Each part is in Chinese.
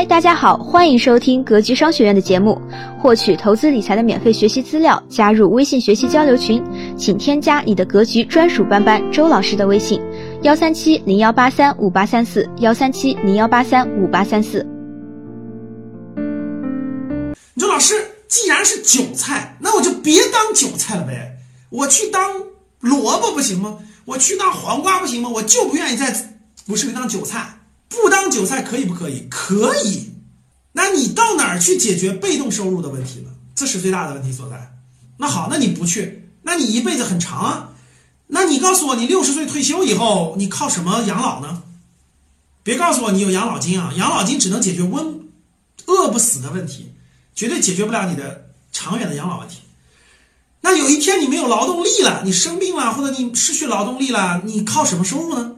嗨，大家好，欢迎收听格局商学院的节目。获取投资理财的免费学习资料，加入微信学习交流群，请添加你的格局专属班班周老师的微信：幺三七零幺八三五八三四，幺三七零幺八三五八三四。你说老师，既然是韭菜，那我就别当韭菜了呗，我去当萝卜不行吗？我去当黄瓜不行吗？我就不愿意在股市里当韭菜。不当韭菜可以不可以？可以。那你到哪儿去解决被动收入的问题呢？这是最大的问题所在。那好，那你不去，那你一辈子很长啊。那你告诉我，你六十岁退休以后，你靠什么养老呢？别告诉我你有养老金啊！养老金只能解决温饿不死的问题，绝对解决不了你的长远的养老问题。那有一天你没有劳动力了，你生病了，或者你失去劳动力了，你靠什么收入呢？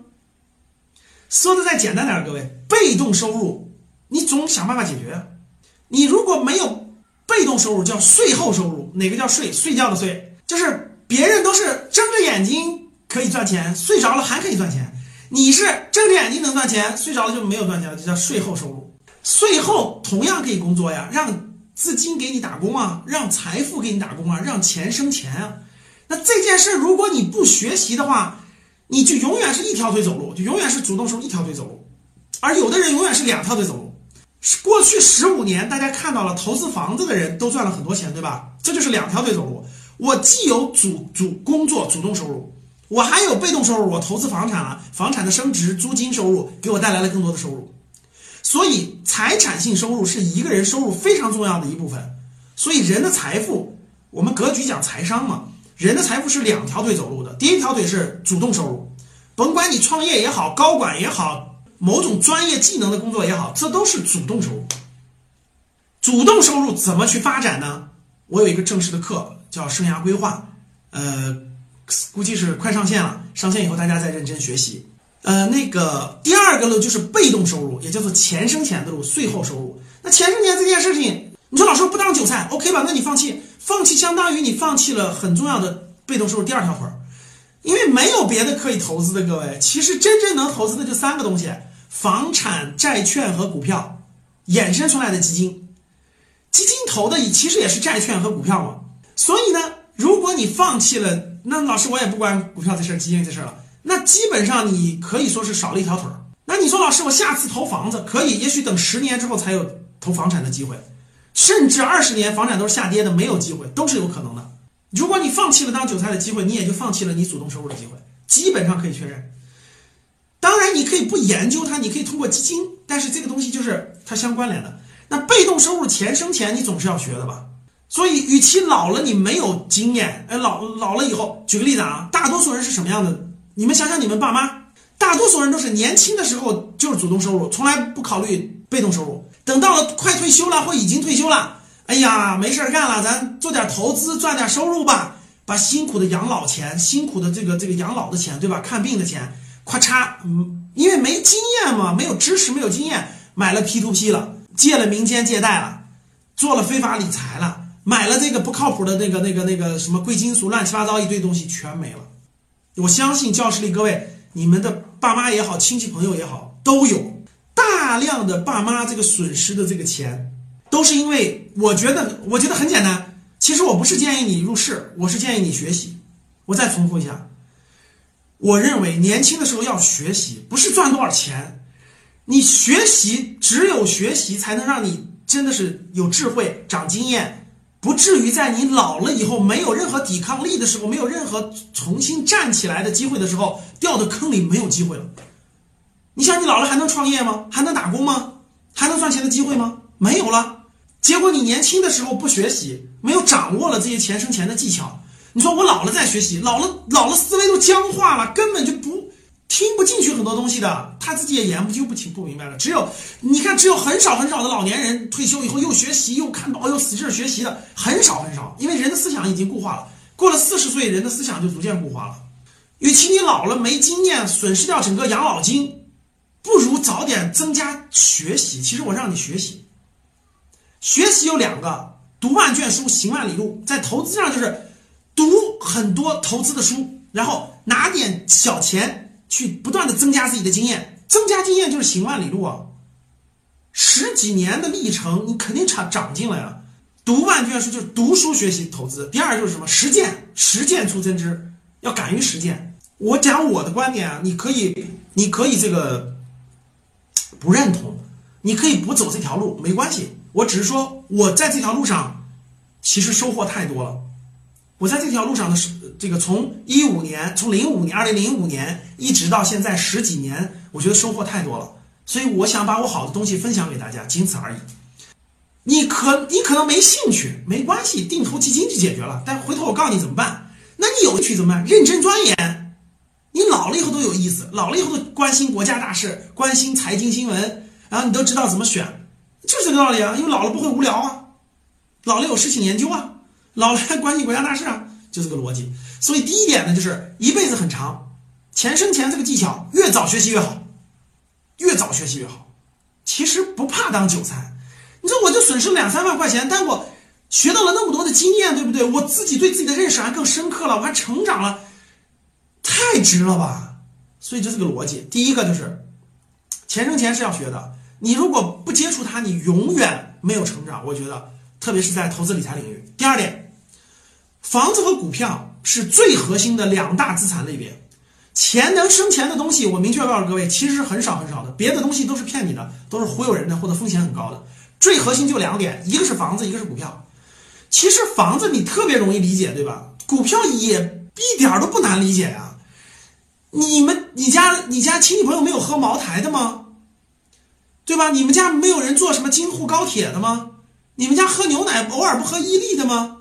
说的再简单点，各位，被动收入你总想办法解决。你如果没有被动收入，叫税后收入。哪个叫税？睡觉的睡，就是别人都是睁着眼睛可以赚钱，睡着了还可以赚钱。你是睁着眼睛能赚钱，睡着了就没有赚钱了，就叫税后收入。税后同样可以工作呀，让资金给你打工啊，让财富给你打工啊，让钱生钱啊。那这件事如果你不学习的话，你就永远是一条腿走路，就永远是主动收入一条腿走路，而有的人永远是两条腿走路。过去十五年，大家看到了投资房子的人都赚了很多钱，对吧？这就是两条腿走路。我既有主主工作主动收入，我还有被动收入。我投资房产了，房产的升值、租金收入给我带来了更多的收入。所以，财产性收入是一个人收入非常重要的一部分。所以，人的财富，我们格局讲财商嘛。人的财富是两条腿走路的，第一条腿是主动收入，甭管你创业也好，高管也好，某种专业技能的工作也好，这都是主动收入。主动收入怎么去发展呢？我有一个正式的课叫生涯规划，呃，估计是快上线了，上线以后大家再认真学习。呃，那个第二个路就是被动收入，也叫做钱生钱的路，税后收入。那钱生钱这件事情。你说老师不当韭菜，OK 吧？那你放弃，放弃相当于你放弃了很重要的被动收入第二条腿儿，因为没有别的可以投资的。各位，其实真正能投资的就三个东西：房产、债券和股票，衍生出来的基金。基金投的其实也是债券和股票嘛。所以呢，如果你放弃了，那老师我也不管股票这事儿、基金这事儿了，那基本上你可以说是少了一条腿儿。那你说老师，我下次投房子可以，也许等十年之后才有投房产的机会。甚至二十年房产都是下跌的，没有机会，都是有可能的。如果你放弃了当韭菜的机会，你也就放弃了你主动收入的机会，基本上可以确认。当然，你可以不研究它，你可以通过基金，但是这个东西就是它相关联的。那被动收入钱生钱，你总是要学的吧？所以，与其老了你没有经验，哎，老老了以后，举个例子啊，大多数人是什么样的？你们想想，你们爸妈，大多数人都是年轻的时候就是主动收入，从来不考虑被动收入。等到了快退休了或已经退休了，哎呀，没事干了，咱做点投资赚点收入吧，把辛苦的养老钱、辛苦的这个这个养老的钱，对吧？看病的钱，咔嚓，嗯，因为没经验嘛，没有知识，没有经验，买了 P to P 了，借了民间借贷了，做了非法理财了，买了这个不靠谱的那个那个那个什么贵金属，乱七八糟一堆东西全没了。我相信教室里各位，你们的爸妈也好，亲戚朋友也好，都有。大量的爸妈这个损失的这个钱，都是因为我觉得，我觉得很简单。其实我不是建议你入市，我是建议你学习。我再重复一下，我认为年轻的时候要学习，不是赚多少钱。你学习，只有学习才能让你真的是有智慧、长经验，不至于在你老了以后没有任何抵抗力的时候，没有任何重新站起来的机会的时候，掉到坑里没有机会了。你想，你老了还能创业吗？还能打工吗？还能赚钱的机会吗？没有了。结果你年轻的时候不学习，没有掌握了这些钱生钱的技巧。你说我老了再学习，老了老了思维都僵化了，根本就不听不进去很多东西的，他自己也研究不清不明白了。只有你看，只有很少很少的老年人退休以后又学习又看报又使劲学习的很少很少，因为人的思想已经固化了。过了四十岁，人的思想就逐渐固化了。与其你老了没经验，损失掉整个养老金。不如早点增加学习。其实我让你学习，学习有两个：读万卷书，行万里路。在投资上就是读很多投资的书，然后拿点小钱去不断的增加自己的经验。增加经验就是行万里路啊！十几年的历程，你肯定长长进了呀。读万卷书就是读书学习投资。第二就是什么？实践，实践出真知，要敢于实践。我讲我的观点啊，你可以，你可以这个不认同，你可以不走这条路，没关系。我只是说我在这条路上其实收获太多了。我在这条路上的是这个从一五年，从零五年，二零零五年一直到现在十几年，我觉得收获太多了。所以我想把我好的东西分享给大家，仅此而已。你可你可能没兴趣，没关系，定投基金就解决了。但回头我告诉你怎么办？那你有兴趣怎么办？认真钻研，你老了以后都有意思，老了以后都关心国家大事，关心财经新闻，然后你都知道怎么选，就是这个道理啊。因为老了不会无聊啊，老了有事情研究啊，老了关心国家大事啊，就这个逻辑。所以第一点呢，就是一辈子很长，钱生钱这个技巧越早学习越好，越早学习越好。其实不怕当韭菜。你说我就损失两三万块钱，但我学到了那么多的经验，对不对？我自己对自己的认识还更深刻了，我还成长了，太值了吧？所以就这个逻辑。第一个就是钱生钱是要学的，你如果不接触它，你永远没有成长。我觉得，特别是在投资理财领域。第二点，房子和股票是最核心的两大资产类别。钱能生钱的东西，我明确告诉各位，其实很少很少的，别的东西都是骗你的，都是忽悠人的，或者风险很高的。最核心就两点，一个是房子，一个是股票。其实房子你特别容易理解，对吧？股票也一点都不难理解呀。你们，你家，你家亲戚朋友没有喝茅台的吗？对吧？你们家没有人坐什么京沪高铁的吗？你们家喝牛奶偶尔不喝伊利的吗？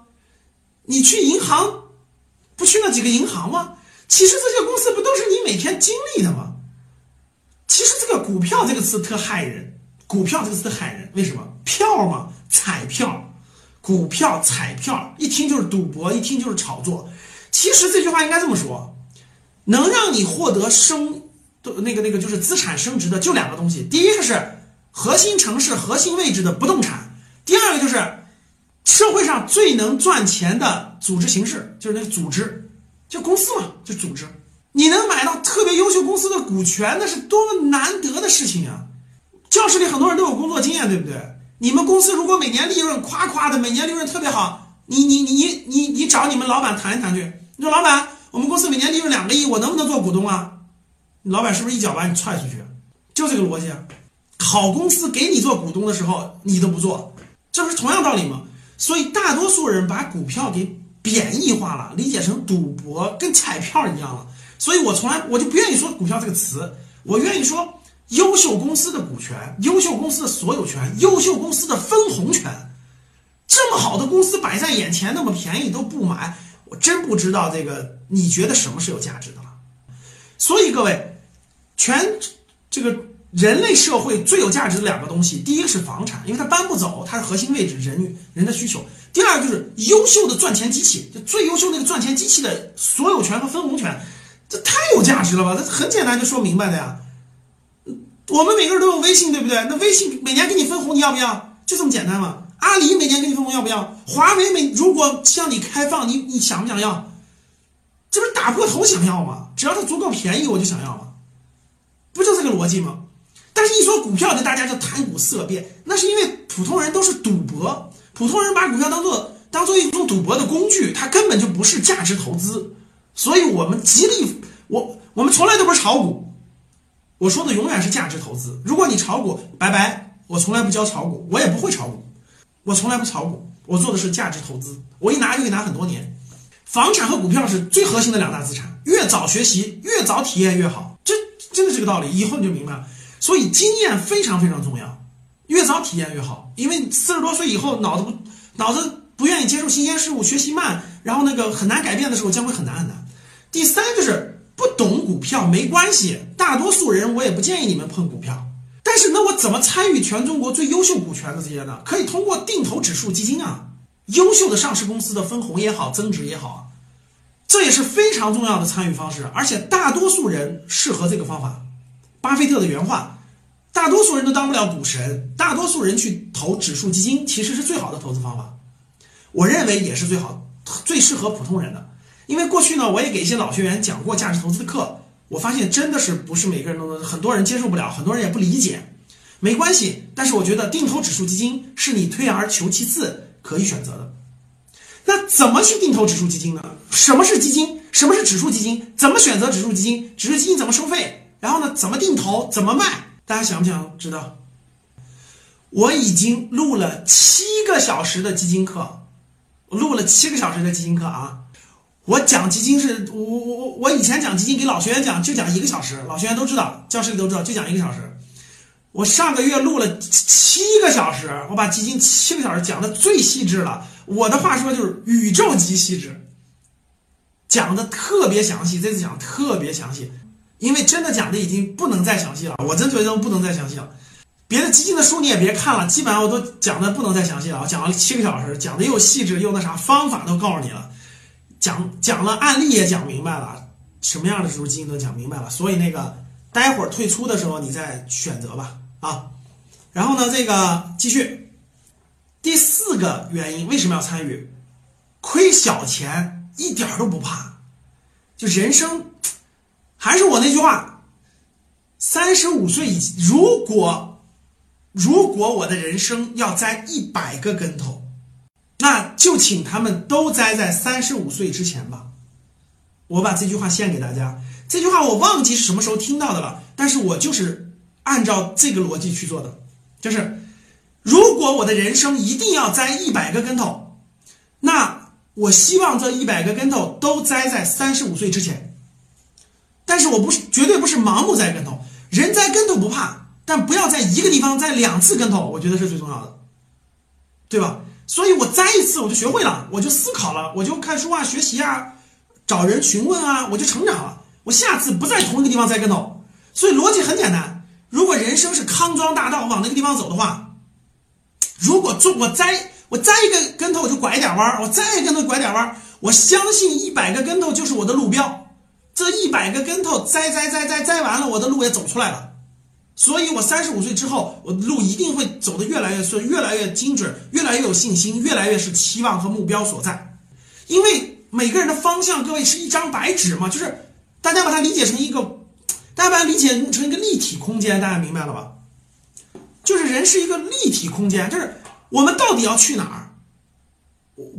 你去银行不去那几个银行吗？其实这些公司不都是你每天经历的吗？其实这个股票这个词特害人，股票这个词特害人，为什么？票嘛，彩票，股票彩票，一听就是赌博，一听就是炒作。其实这句话应该这么说，能让你获得升，那个那个就是资产升值的就两个东西，第一个是核心城市、核心位置的不动产，第二个就是社会上最能赚钱的组织形式，就是那个组织，就公司嘛，就组织。你能买到特别优秀公司的股权，那是多么难得的事情啊！教室里很多人都有工作经验，对不对？你们公司如果每年利润夸夸的，每年利润特别好，你你你你你你找你们老板谈一谈去。你说老板，我们公司每年利润两个亿，我能不能做股东啊？老板是不是一脚把你踹出去？就这个逻辑啊。好公司给你做股东的时候，你都不做，这不是同样道理吗？所以大多数人把股票给贬义化了，理解成赌博，跟彩票一样了。所以我从来我就不愿意说股票这个词，我愿意说。优秀公司的股权，优秀公司的所有权，优秀公司的分红权，这么好的公司摆在眼前，那么便宜都不买，我真不知道这个你觉得什么是有价值的了。所以各位，全这个人类社会最有价值的两个东西，第一个是房产，因为它搬不走，它是核心位置，人人的需求；第二个就是优秀的赚钱机器，就最优秀那个赚钱机器的所有权和分红权，这太有价值了吧？这很简单就说明白的呀。我们每个人都有微信，对不对？那微信每年给你分红，你要不要？就这么简单嘛。阿里每年给你分红，要不要？华为每如果向你开放，你你想不想要？这不是打破头想要吗？只要它足够便宜，我就想要嘛，不就这个逻辑吗？但是，一说股票，就大家就谈股色变，那是因为普通人都是赌博，普通人把股票当做当做一种赌博的工具，它根本就不是价值投资。所以我们极力，我我们从来都不是炒股。我说的永远是价值投资。如果你炒股，拜拜！我从来不教炒股，我也不会炒股，我从来不炒股。我做的是价值投资，我一拿就可以拿很多年。房产和股票是最核心的两大资产，越早学习，越早体验越好。这真的是个道理，以后你就明白了。所以经验非常非常重要，越早体验越好。因为四十多岁以后，脑子不脑子不愿意接受新鲜事物，学习慢，然后那个很难改变的时候，将会很难很难。第三就是。不懂股票没关系，大多数人我也不建议你们碰股票。但是那我怎么参与全中国最优秀股权的这些呢？可以通过定投指数基金啊，优秀的上市公司的分红也好，增值也好啊，这也是非常重要的参与方式。而且大多数人适合这个方法。巴菲特的原话：大多数人都当不了股神，大多数人去投指数基金其实是最好的投资方法。我认为也是最好、最适合普通人的。因为过去呢，我也给一些老学员讲过价值投资的课，我发现真的是不是每个人都能，很多人接受不了，很多人也不理解。没关系。但是我觉得定投指数基金是你退而求其次可以选择的。那怎么去定投指数基金呢？什么是基金？什么是指数基金？怎么选择指数基金？指数基金怎么收费？然后呢？怎么定投？怎么卖？大家想不想知道？我已经录了七个小时的基金课，我录了七个小时的基金课啊！我讲基金是我我我我以前讲基金给老学员讲就讲一个小时，老学员都知道，教室里都知道，就讲一个小时。我上个月录了七个小时，我把基金七个小时讲的最细致了。我的话说就是宇宙级细致，讲的特别详细。这次讲特别详细，因为真的讲的已经不能再详细了。我真觉得不能再详细了。别的基金的书你也别看了，基本上我都讲的不能再详细了。我讲了七个小时，讲的又细致又那啥，方法都告诉你了，讲讲了案例也讲明白了，什么样的时候基金都讲明白了。所以那个待会儿退出的时候你再选择吧，啊。然后呢，这个继续，第四个原因为什么要参与？亏小钱一点都不怕，就人生，还是我那句话，三十五岁以如果。如果我的人生要栽一百个跟头，那就请他们都栽在三十五岁之前吧。我把这句话献给大家。这句话我忘记是什么时候听到的了，但是我就是按照这个逻辑去做的。就是如果我的人生一定要栽一百个跟头，那我希望这一百个跟头都栽在三十五岁之前。但是我不是绝对不是盲目栽跟头，人栽跟头不怕。但不要在一个地方栽两次跟头，我觉得是最重要的，对吧？所以我栽一次我就学会了，我就思考了，我就看书啊、学习啊、找人询问啊，我就成长了。我下次不在同一个地方栽跟头。所以逻辑很简单：如果人生是康庄大道，往那个地方走的话，如果中我栽我栽一个跟头我就拐一点弯儿，我栽一个跟头拐点弯儿，我相信一百个跟头就是我的路标。这一百个跟头栽栽栽栽栽完了，我的路也走出来了。所以，我三十五岁之后，我的路一定会走得越来越顺，越来越精准，越来越有信心，越来越是期望和目标所在。因为每个人的方向，各位是一张白纸嘛，就是大家把它理解成一个，大家把它理解成一个立体空间，大家明白了吧？就是人是一个立体空间，就是我们到底要去哪儿？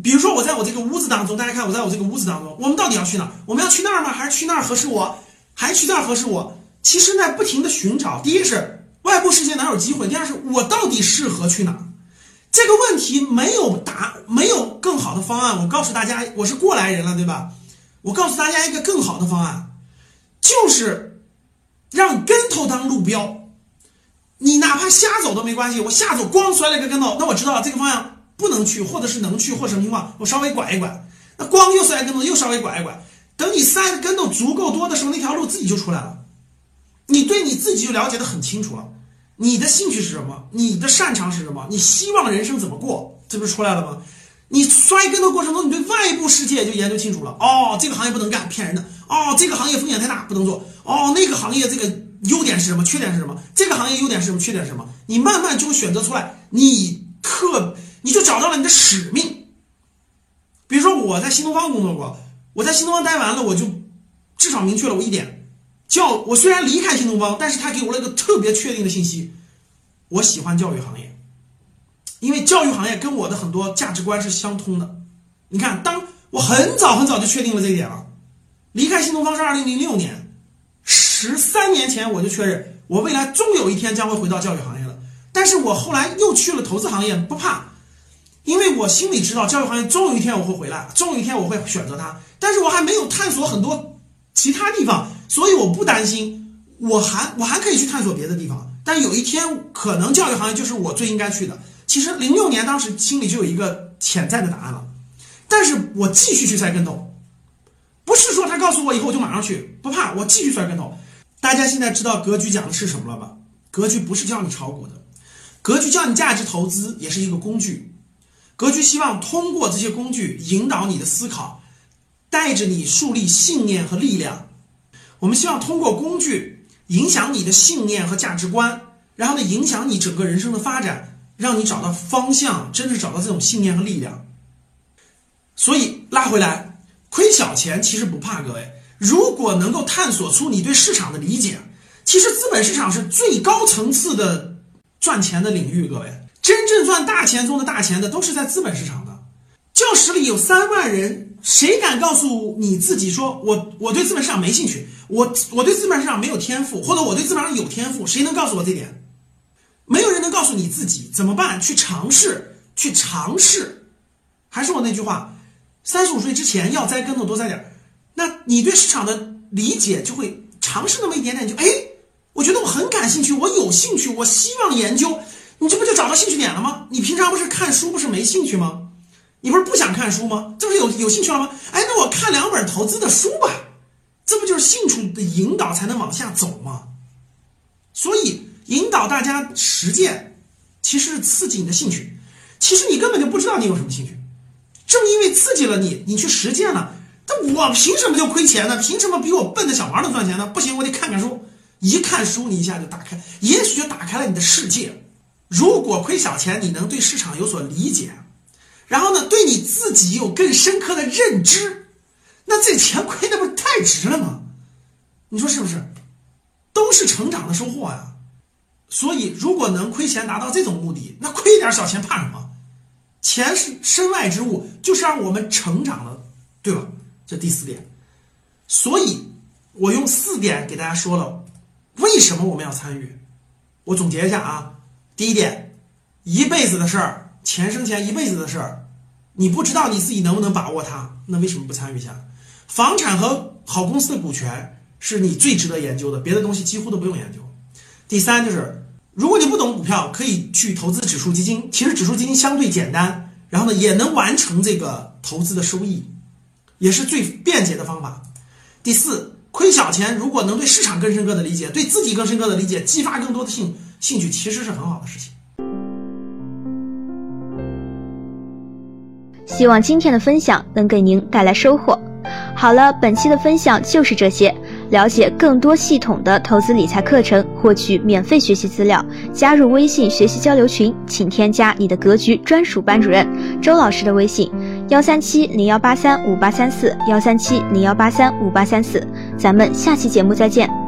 比如说，我在我这个屋子当中，大家看我在我这个屋子当中，我们到底要去哪？我们要去那儿吗？还是去那儿合适我？还去那儿合适我？其实在不停的寻找，第一是外部世界哪有机会，第二是我到底适合去哪？这个问题没有答，没有更好的方案。我告诉大家，我是过来人了，对吧？我告诉大家一个更好的方案，就是让跟头当路标。你哪怕瞎走都没关系，我瞎走光摔了一个跟头，那我知道了这个方向不能去，或者是能去，或什么情况，我稍微拐一拐。那光又摔跟头，又稍微拐一拐，等你摔的跟头足够多的时候，那条路自己就出来了。你对你自己就了解的很清楚了，你的兴趣是什么？你的擅长是什么？你希望人生怎么过？这不是出来了吗？你摔跟头过程中，你对外部世界就研究清楚了。哦，这个行业不能干，骗人的。哦，这个行业风险太大，不能做。哦，那个行业这个优点是什么？缺点是什么？这个行业优点是什么？缺点是什么？你慢慢就会选择出来，你特你就找到了你的使命。比如说我在新东方工作过，我在新东方待完了，我就至少明确了我一点。教我虽然离开新东方，但是他给我了一个特别确定的信息，我喜欢教育行业，因为教育行业跟我的很多价值观是相通的。你看，当我很早很早就确定了这一点了，离开新东方是二零零六年，十三年前我就确认我未来终有一天将会回到教育行业了。但是我后来又去了投资行业，不怕，因为我心里知道教育行业终有一天我会回来，终有一天我会选择它。但是我还没有探索很多其他地方。所以我不担心，我还我还可以去探索别的地方，但有一天可能教育行业就是我最应该去的。其实零六年当时心里就有一个潜在的答案了，但是我继续去摔跟头，不是说他告诉我以后我就马上去，不怕，我继续摔跟头。大家现在知道格局讲的是什么了吧？格局不是教你炒股的，格局教你价值投资也是一个工具，格局希望通过这些工具引导你的思考，带着你树立信念和力量。我们希望通过工具影响你的信念和价值观，然后呢，影响你整个人生的发展，让你找到方向，真是找到这种信念和力量。所以拉回来，亏小钱其实不怕，各位。如果能够探索出你对市场的理解，其实资本市场是最高层次的赚钱的领域，各位，真正赚大钱中的大钱的都是在资本市场的。教室里有三万人，谁敢告诉你自己说我我对资本市场没兴趣，我我对资本市场没有天赋，或者我对资本市场有天赋？谁能告诉我这点？没有人能告诉你自己怎么办？去尝试，去尝试。还是我那句话，三十五岁之前要栽跟头多栽点那你对市场的理解就会尝试那么一点点，就哎。我觉得我很感兴趣，我有兴趣，我希望研究，你这不就找到兴趣点了吗？你平常不是看书不是没兴趣吗？你不是不想看书吗？这不是有有兴趣了吗？哎，那我看两本投资的书吧，这不就是兴趣的引导才能往下走吗？所以引导大家实践，其实是刺激你的兴趣。其实你根本就不知道你有什么兴趣，正因为刺激了你，你去实践了，那我凭什么就亏钱呢？凭什么比我笨的小孩能赚钱呢？不行，我得看看书。一看书，你一下就打开，也许就打开了你的世界。如果亏小钱，你能对市场有所理解，然后呢，对你自己有更深刻的认知，那这钱亏的不是太值了吗？你说是不是？都是成长的收获呀。所以，如果能亏钱达到这种目的，那亏一点小钱怕什么？钱是身外之物，就是让我们成长的，对吧？这第四点。所以我用四点给大家说了。为什么我们要参与？我总结一下啊，第一点，一辈子的事儿，钱生钱，一辈子的事儿，你不知道你自己能不能把握它，那为什么不参与一下？房产和好公司的股权是你最值得研究的，别的东西几乎都不用研究。第三就是，如果你不懂股票，可以去投资指数基金，其实指数基金相对简单，然后呢也能完成这个投资的收益，也是最便捷的方法。第四。亏小钱，如果能对市场更深刻的理解，对自己更深刻的理解，激发更多的兴兴趣，其实是很好的事情。希望今天的分享能给您带来收获。好了，本期的分享就是这些。了解更多系统的投资理财课程，获取免费学习资料，加入微信学习交流群，请添加你的格局专属班主任周老师的微信：幺三七零幺八三五八三四，幺三七零幺八三五八三四。咱们下期节目再见。